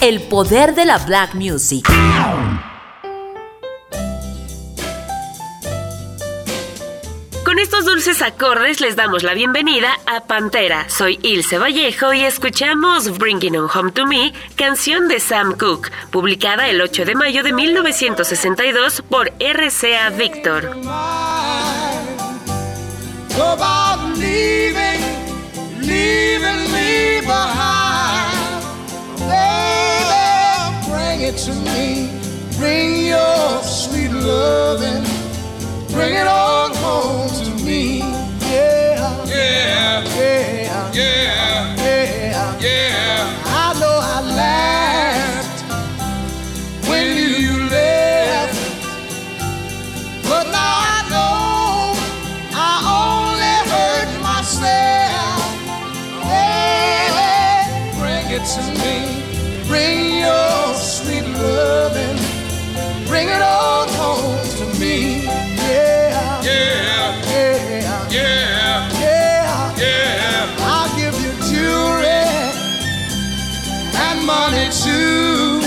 el poder de la black music. Con estos dulces acordes les damos la bienvenida a Pantera. Soy Ilse Vallejo y escuchamos Bringing On Home to Me, canción de Sam Cooke, publicada el 8 de mayo de 1962 por RCA Victor. To me. Bring your sweet loving. Bring it on home to me. Yeah. Yeah. Yeah. Yeah. Yeah. Yeah. I know I laughed To.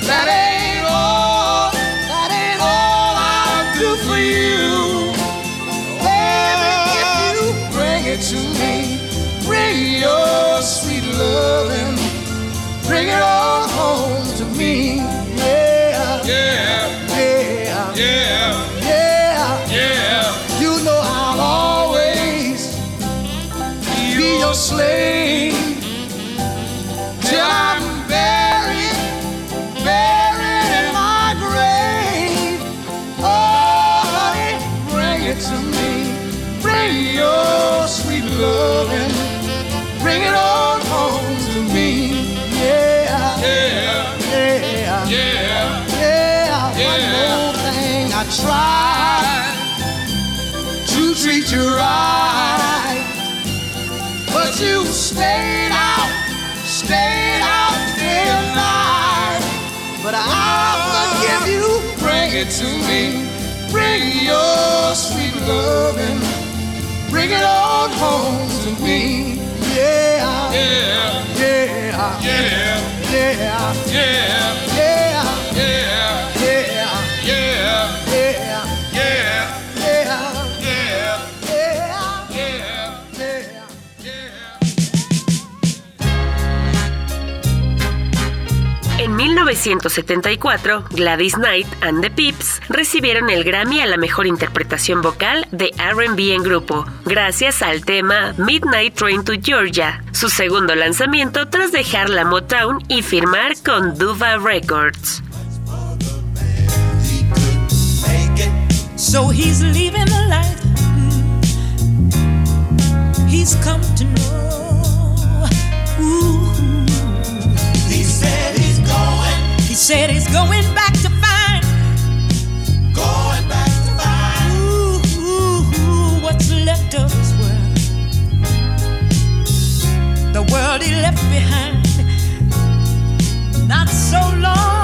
two stayed out, stayed out night. But I'll forgive you. Bring it to me. Bring your sweet loving. Bring it on home to me. Yeah. yeah, Yeah. yeah, Yeah. yeah, Yeah. yeah, 1974, Gladys Knight and the Pips recibieron el Grammy a la mejor interpretación vocal de RB en grupo, gracias al tema Midnight Train to Georgia, su segundo lanzamiento tras dejar la Motown y firmar con Duva Records. Said he's going back to find. going back to find. Ooh, ooh, ooh, what's left of his world? The world he left behind. Not so long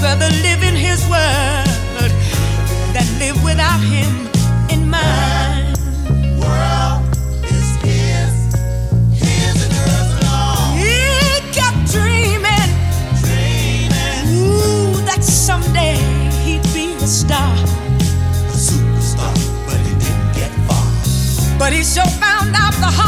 But live in his word than live without him in mind. World is his, his and. He kept dreaming, dreaming. Ooh, that someday he'd be a star. A superstar, but he didn't get far. But he so sure found out the heart.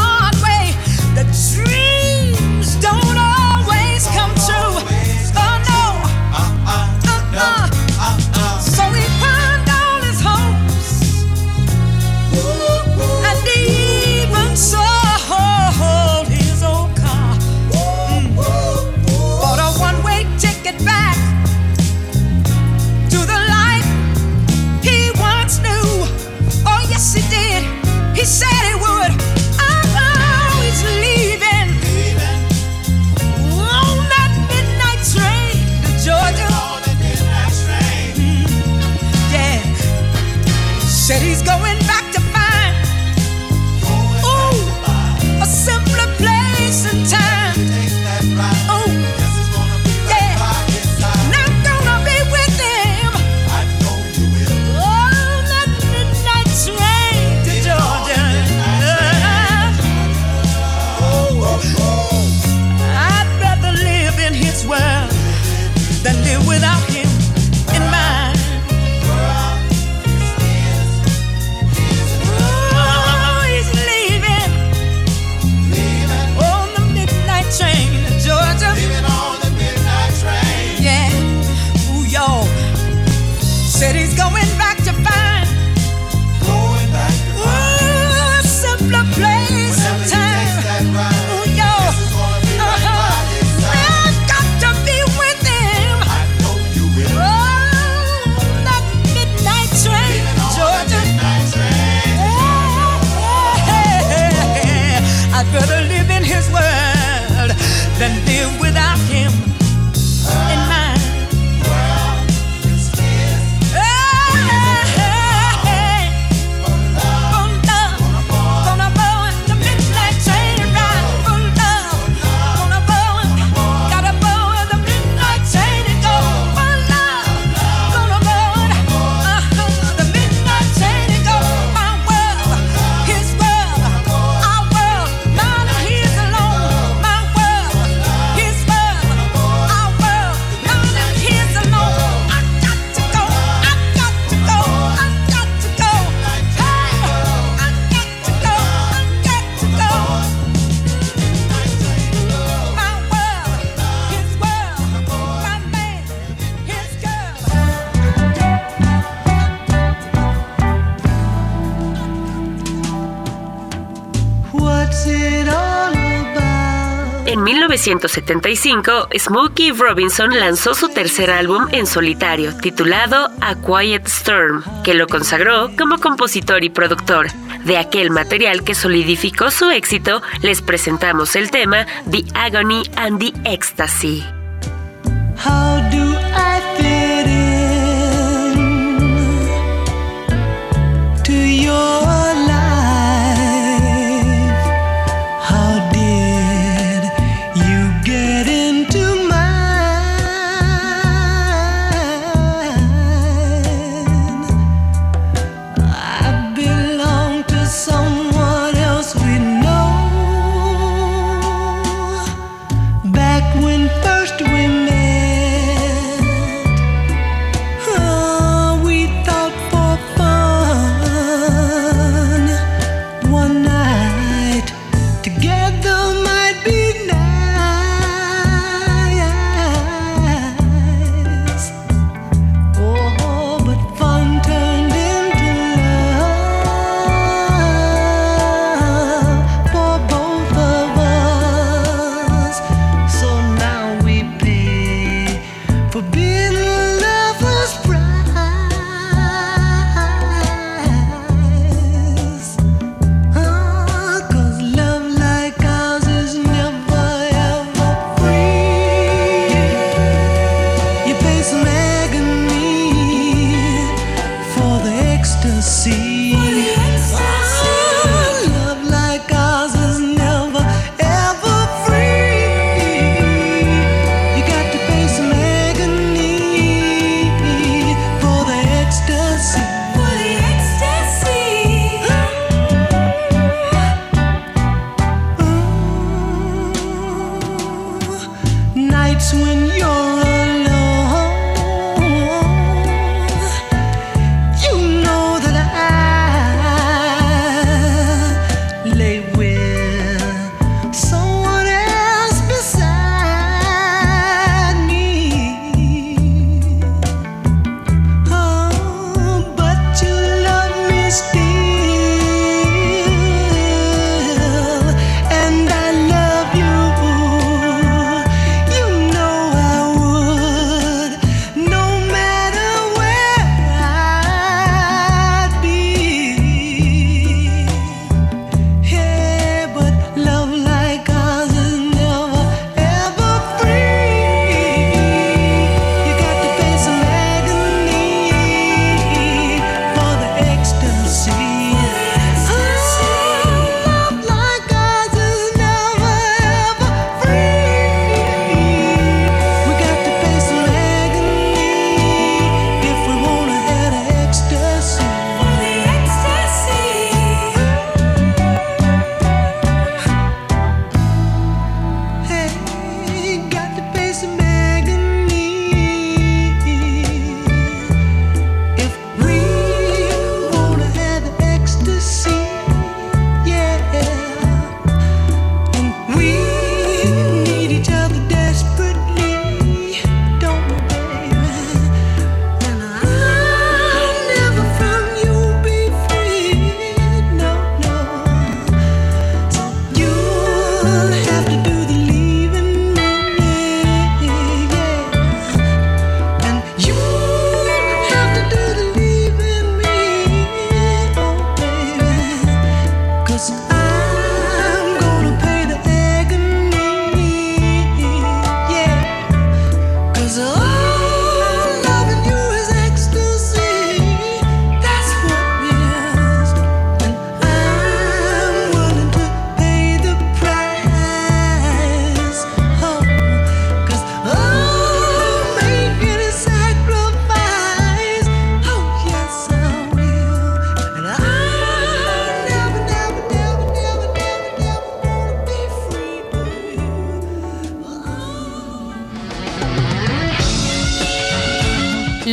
1975, Smokey Robinson lanzó su tercer álbum en solitario, titulado A Quiet Storm, que lo consagró como compositor y productor. De aquel material que solidificó su éxito, les presentamos el tema The Agony and the Ecstasy.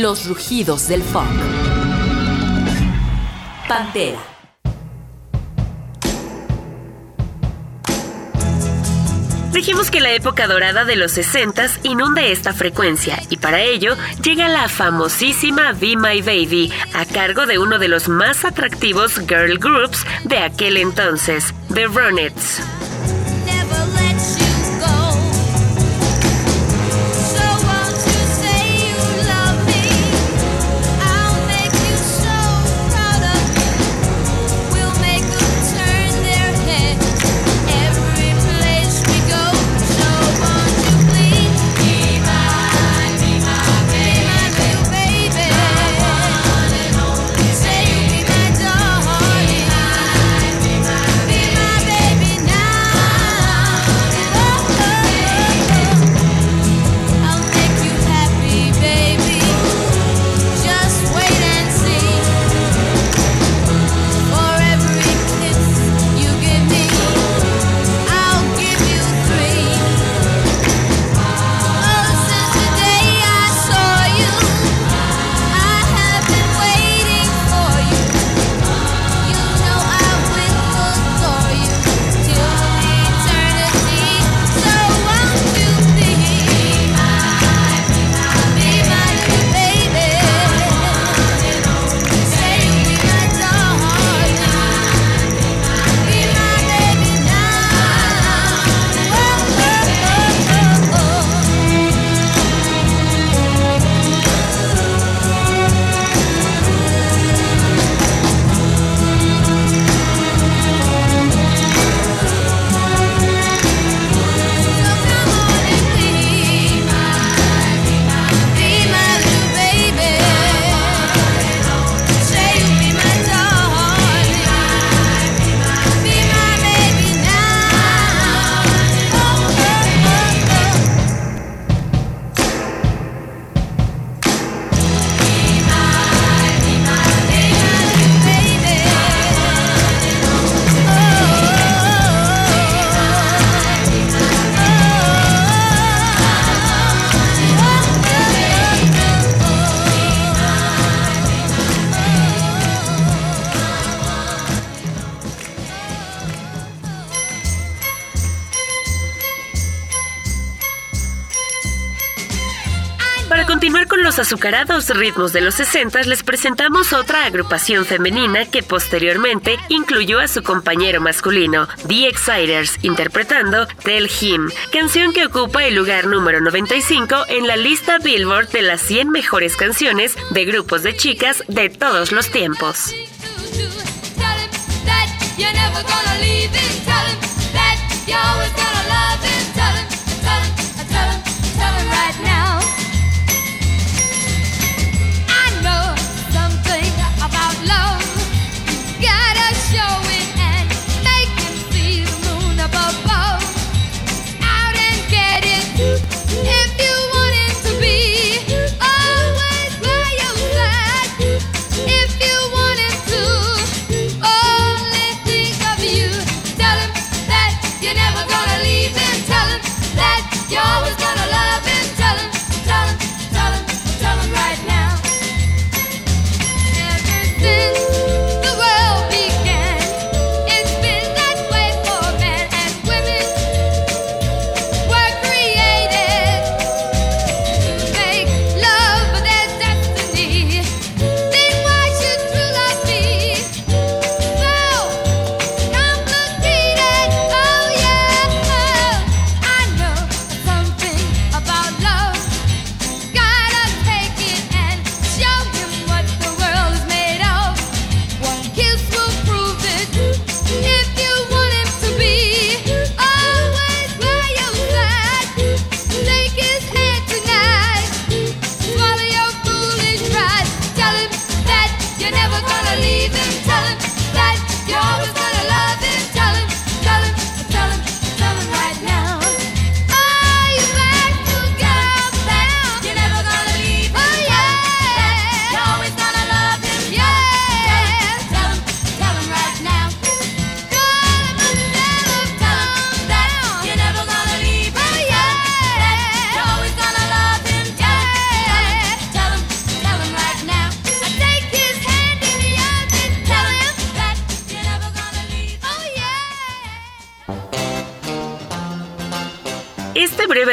Los rugidos del funk. Pantera. Dijimos que la época dorada de los 60 inunde esta frecuencia y para ello llega la famosísima Be My Baby a cargo de uno de los más atractivos girl groups de aquel entonces, The Ronettes. Azucarados ritmos de los 60 les presentamos otra agrupación femenina que posteriormente incluyó a su compañero masculino, The Exciters, interpretando Tell Him, canción que ocupa el lugar número 95 en la lista Billboard de las 100 mejores canciones de grupos de chicas de todos los tiempos.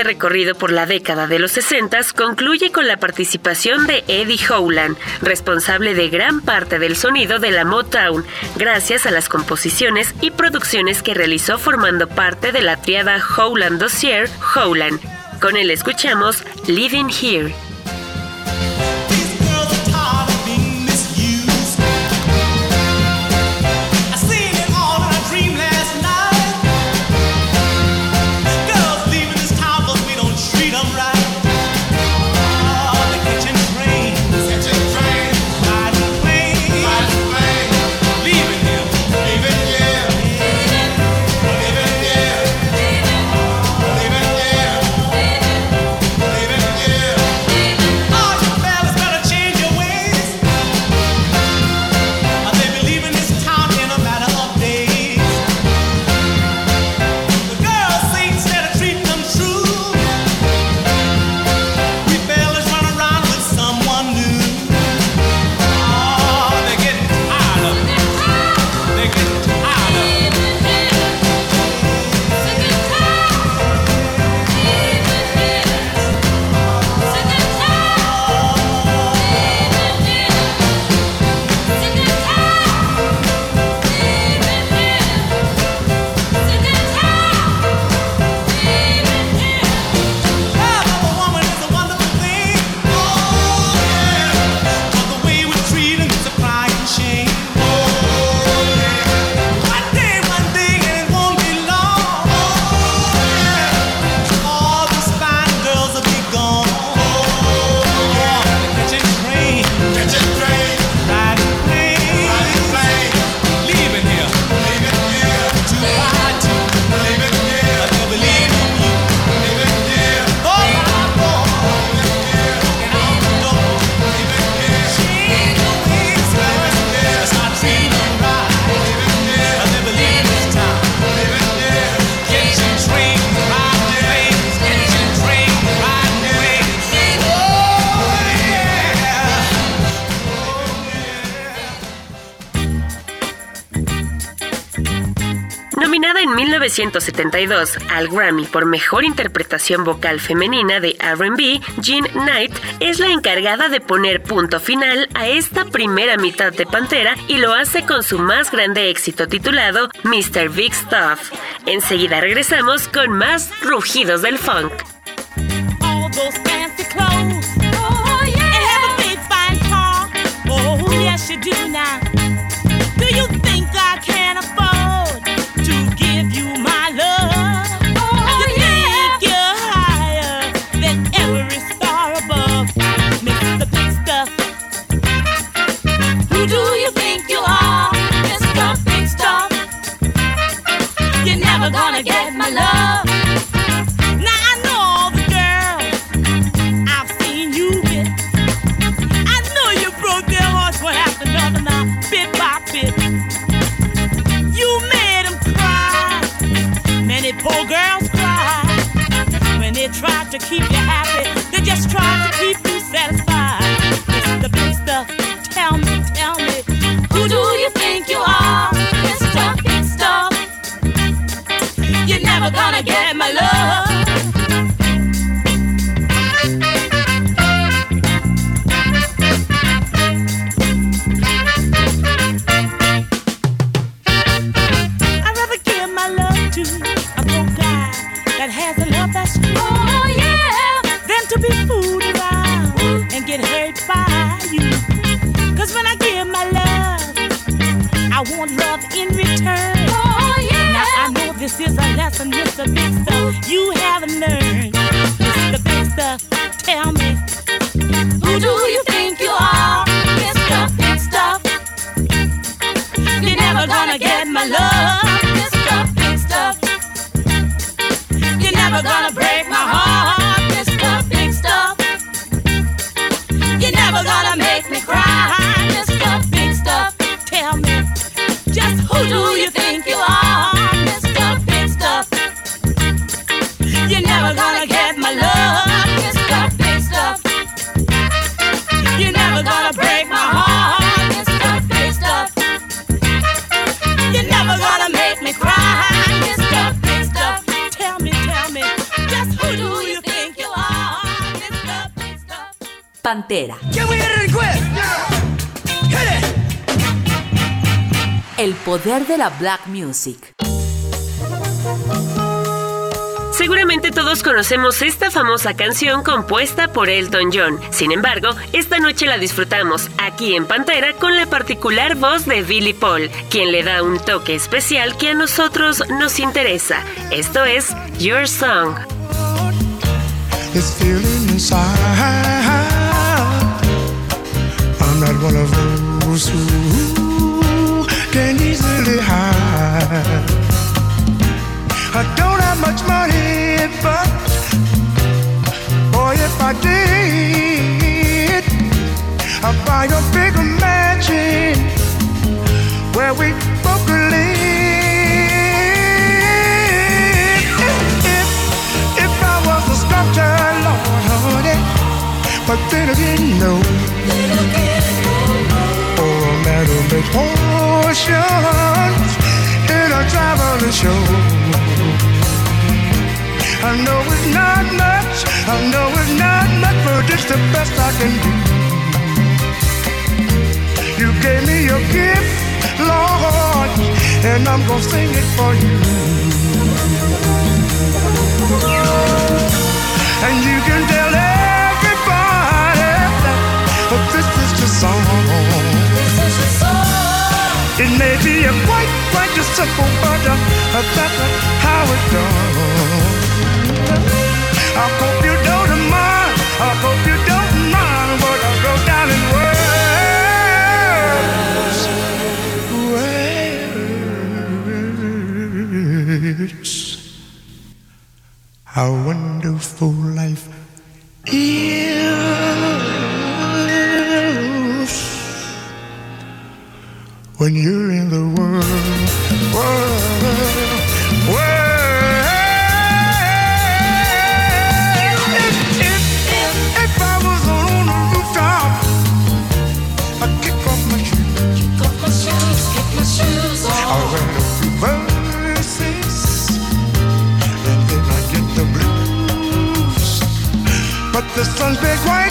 recorrido por la década de los 60 concluye con la participación de Eddie Howland, responsable de gran parte del sonido de la Motown, gracias a las composiciones y producciones que realizó formando parte de la triada Howland Dossier Howland. Con él escuchamos Living Here. 1972 al Grammy por Mejor Interpretación Vocal Femenina de RB, Jean Knight es la encargada de poner punto final a esta primera mitad de Pantera y lo hace con su más grande éxito titulado Mr. Big Stuff. Enseguida regresamos con más rugidos del funk. El poder de la black music. Seguramente todos conocemos esta famosa canción compuesta por Elton John. Sin embargo, esta noche la disfrutamos aquí en Pantera con la particular voz de Billy Paul, quien le da un toque especial que a nosotros nos interesa. Esto es Your Song. This feeling inside. I'm not one of those who can easily hide. I don't have much money, but boy, if I did, I'd buy a bigger mansion where we both could live. If, if, if I was a sculptor, Lord, honey, but then again, no. Makes potions in a traveling show. I know it's not much, I know it's not much, but it's the best I can do. You gave me your gift, Lord, and I'm gonna sing it for you. And you can tell everybody that this is the song. It may be a quite, quite a simple, but uh, that's how it's done. I hope you don't mind. I hope you don't mind what I wrote down in words. Words. How wonderful life is when you're in the world, world, world. If, if, if, I was on a rooftop, I'd kick off my shoes. I'd write a few verses, and then I'd get the blues. But the sun's been quite,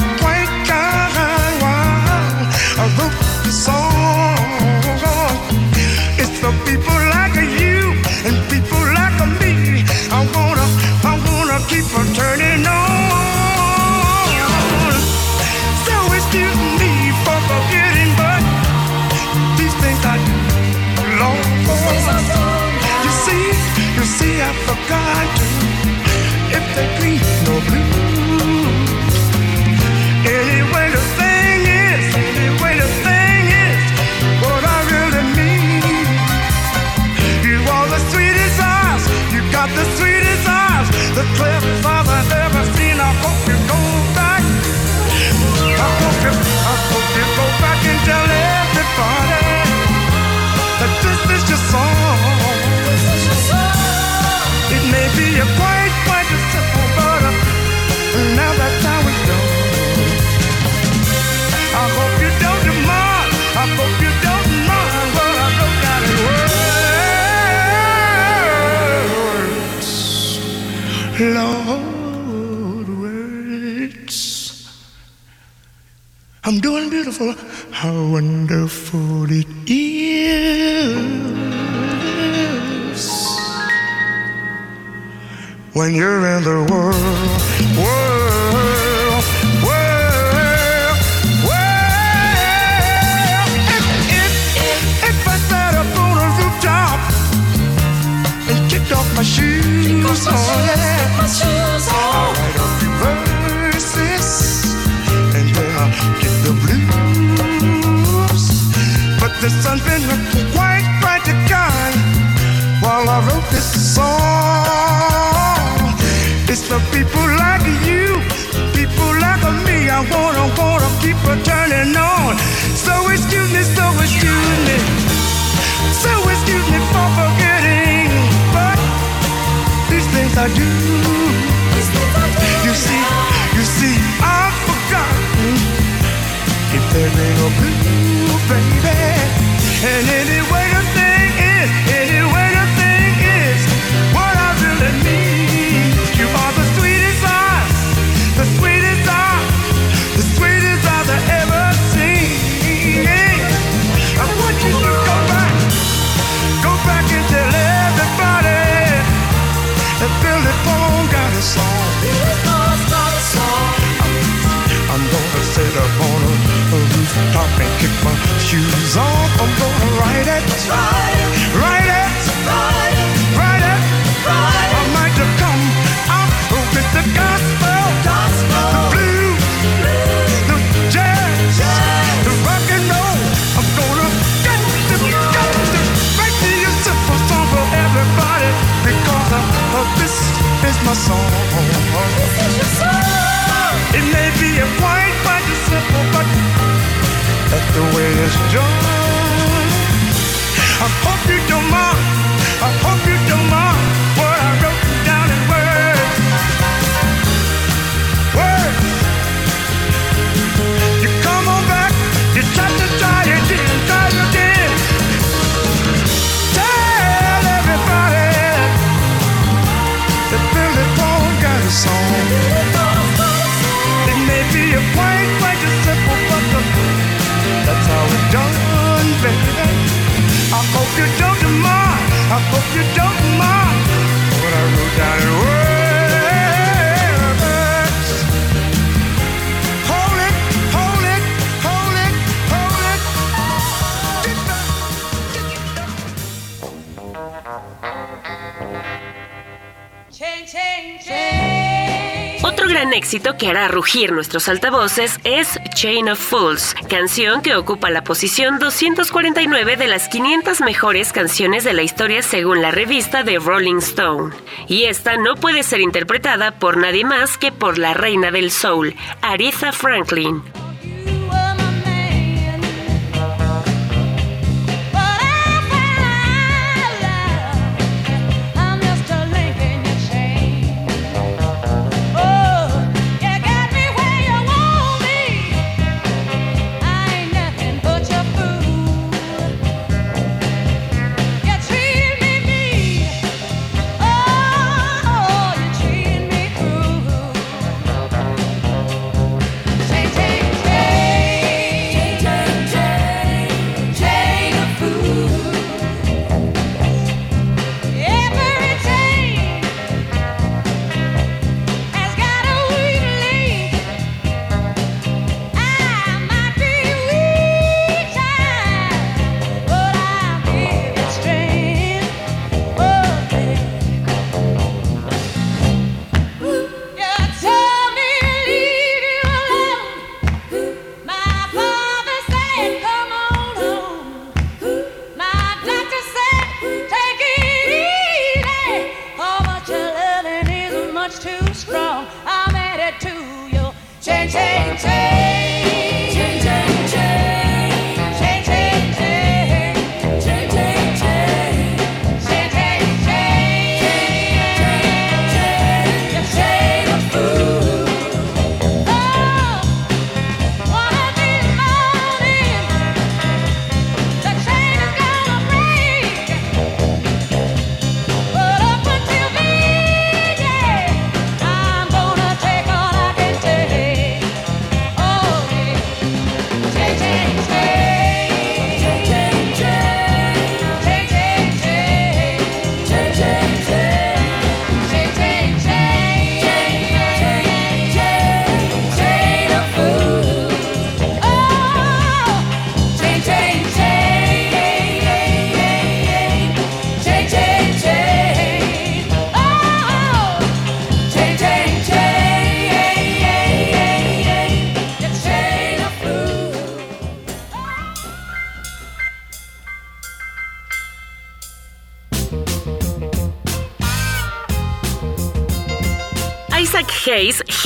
beautiful. How wonderful it is when you're in the world, things I do. You see, you see, I've forgotten if there ain't no blue, baby. And anyway, shoes off. I'm gonna write it, write it, write it. I might just come out with the gospel, the blues, the jazz, the rock and roll. I'm gonna get the, get make me a simple song for everybody because uh, uh, this is my song. The way it's done. I hope you don't mind. I hope you don't mind what I wrote down in words. Words. You come on back. You to try try. Tell everybody that Billy Paul got song. You don't éxito que hará rugir nuestros altavoces es Chain of Fools, canción que ocupa la posición 249 de las 500 mejores canciones de la historia según la revista de Rolling Stone. Y esta no puede ser interpretada por nadie más que por la reina del soul, Aretha Franklin.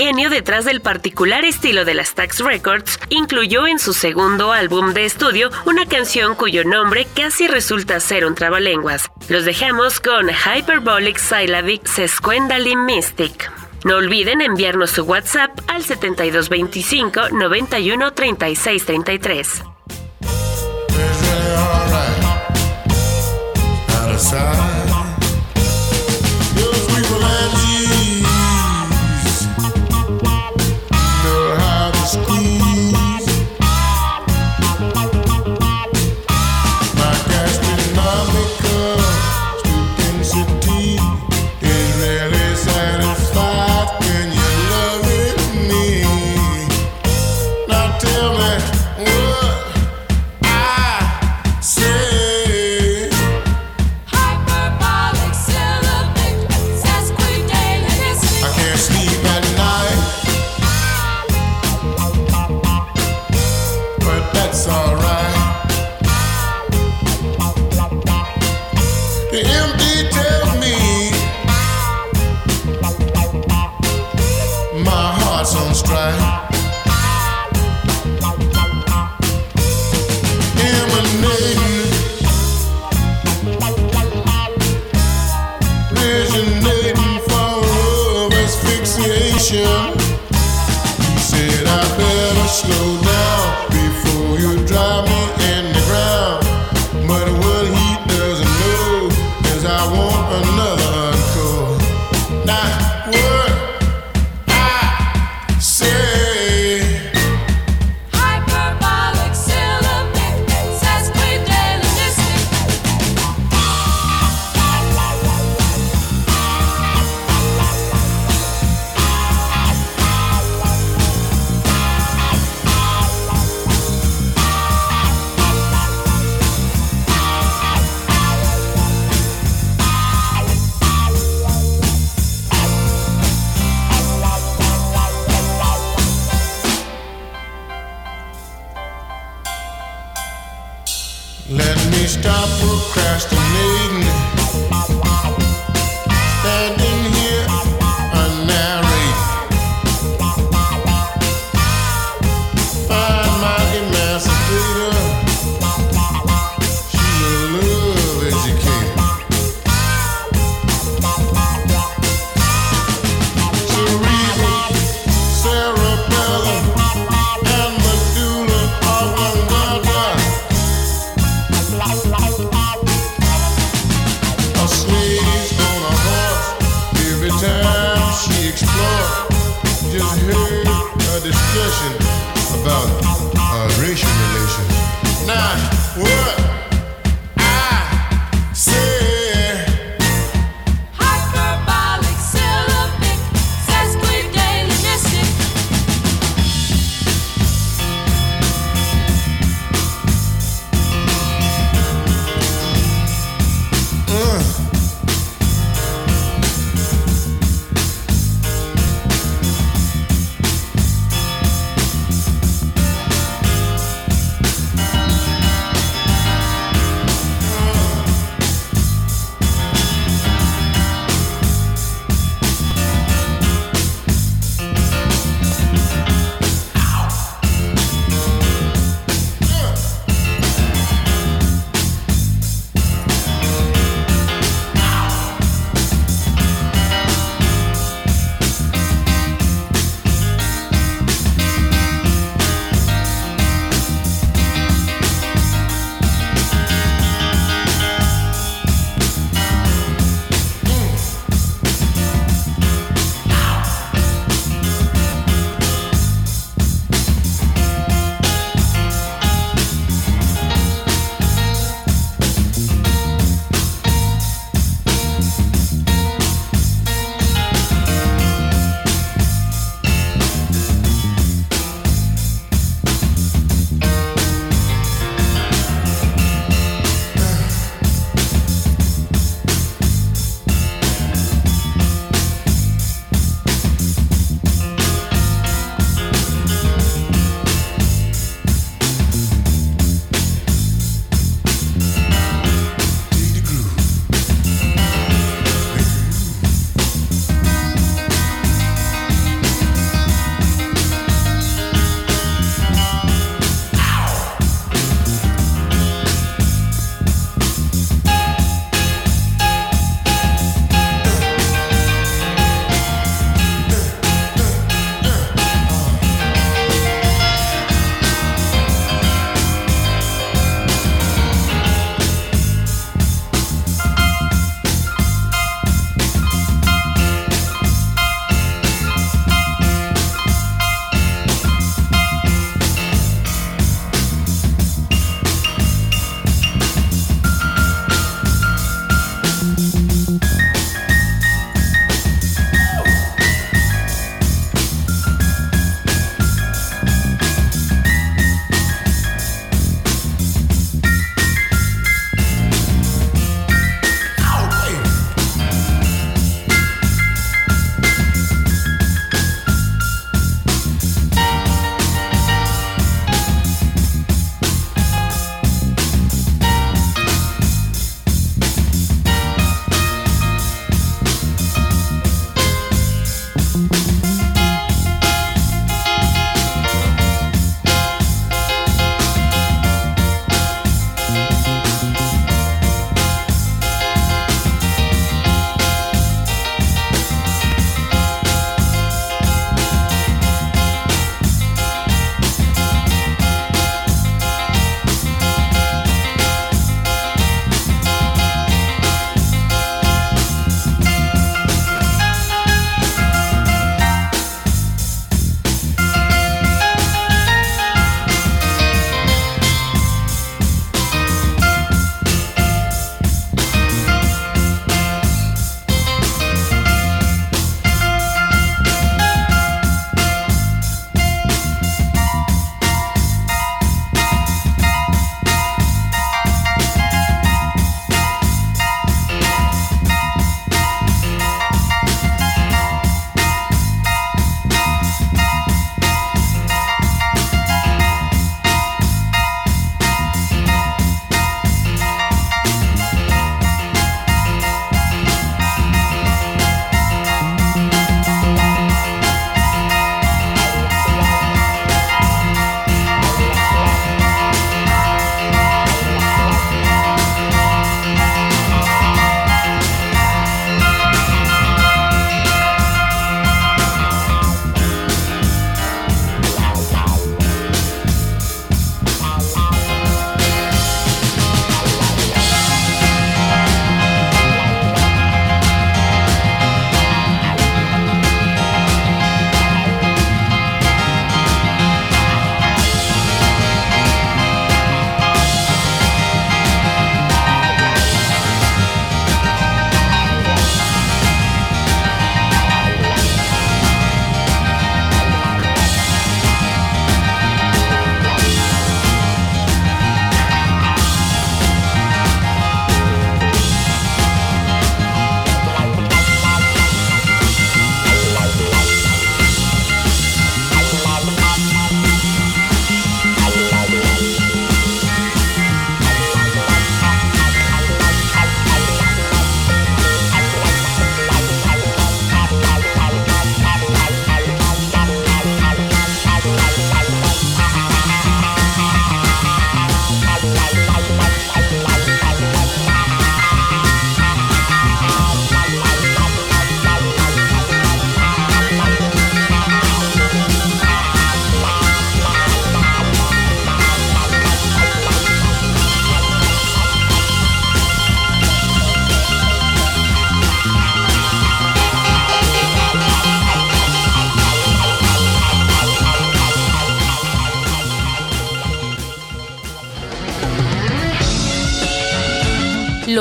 Genio detrás del particular estilo de las Stax Records, incluyó en su segundo álbum de estudio una canción cuyo nombre casi resulta ser un trabalenguas. Los dejamos con Hyperbolic Syllabic Sesquendally Mystic. No olviden enviarnos su WhatsApp al 7225 91 36 33. It's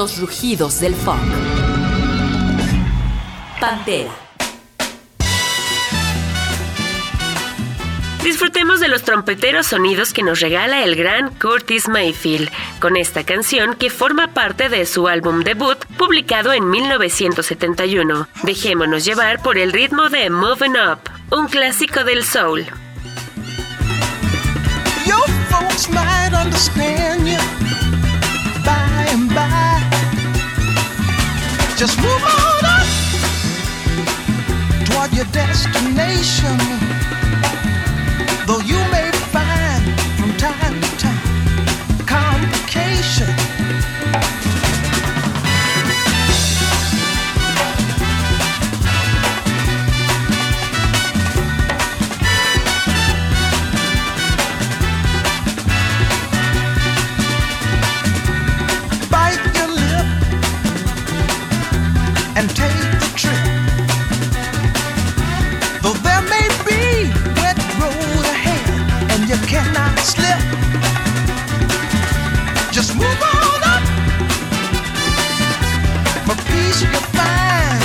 Los rugidos del funk. Pantera. Disfrutemos de los trompeteros sonidos que nos regala el gran Curtis Mayfield con esta canción que forma parte de su álbum debut publicado en 1971. Dejémonos llevar por el ritmo de Moving Up, un clásico del soul. Your folks might understand you by and by. Just move on up toward your destination. Though you may and take the trip. Though there may be wet road ahead and you cannot slip, just move on up. For peace you'll find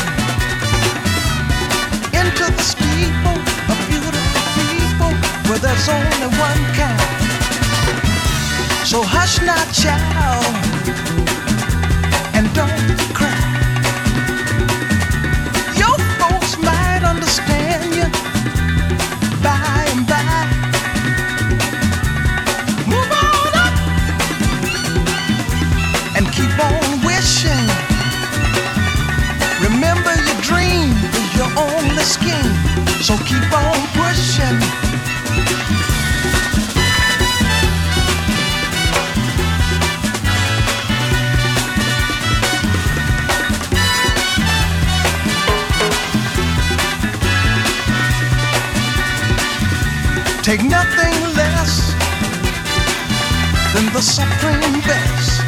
into the steeple of beautiful people where there's only one kind. So hush not, child, so keep on pushing. Take nothing less than the supreme best.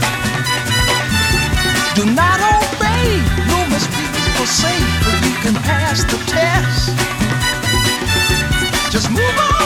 Do not obey rumors people say, but you can pass the test. Just move on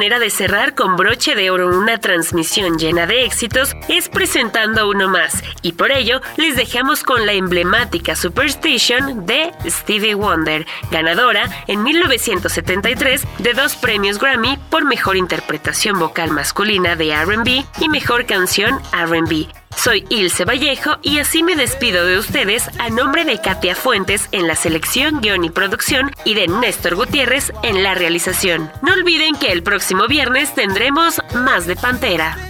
manera de cerrar con broche de oro una transmisión llena de éxitos es presentando uno más, y por ello les dejamos con la emblemática Superstition de Stevie Wonder, ganadora en 1973 de dos premios Grammy por mejor interpretación vocal masculina de RB y mejor canción RB. Soy Ilse Vallejo y así me despido de ustedes a nombre de Katia Fuentes en la selección, guion y producción y de Néstor Gutiérrez en la realización. No olviden que el próximo viernes tendremos más de Pantera.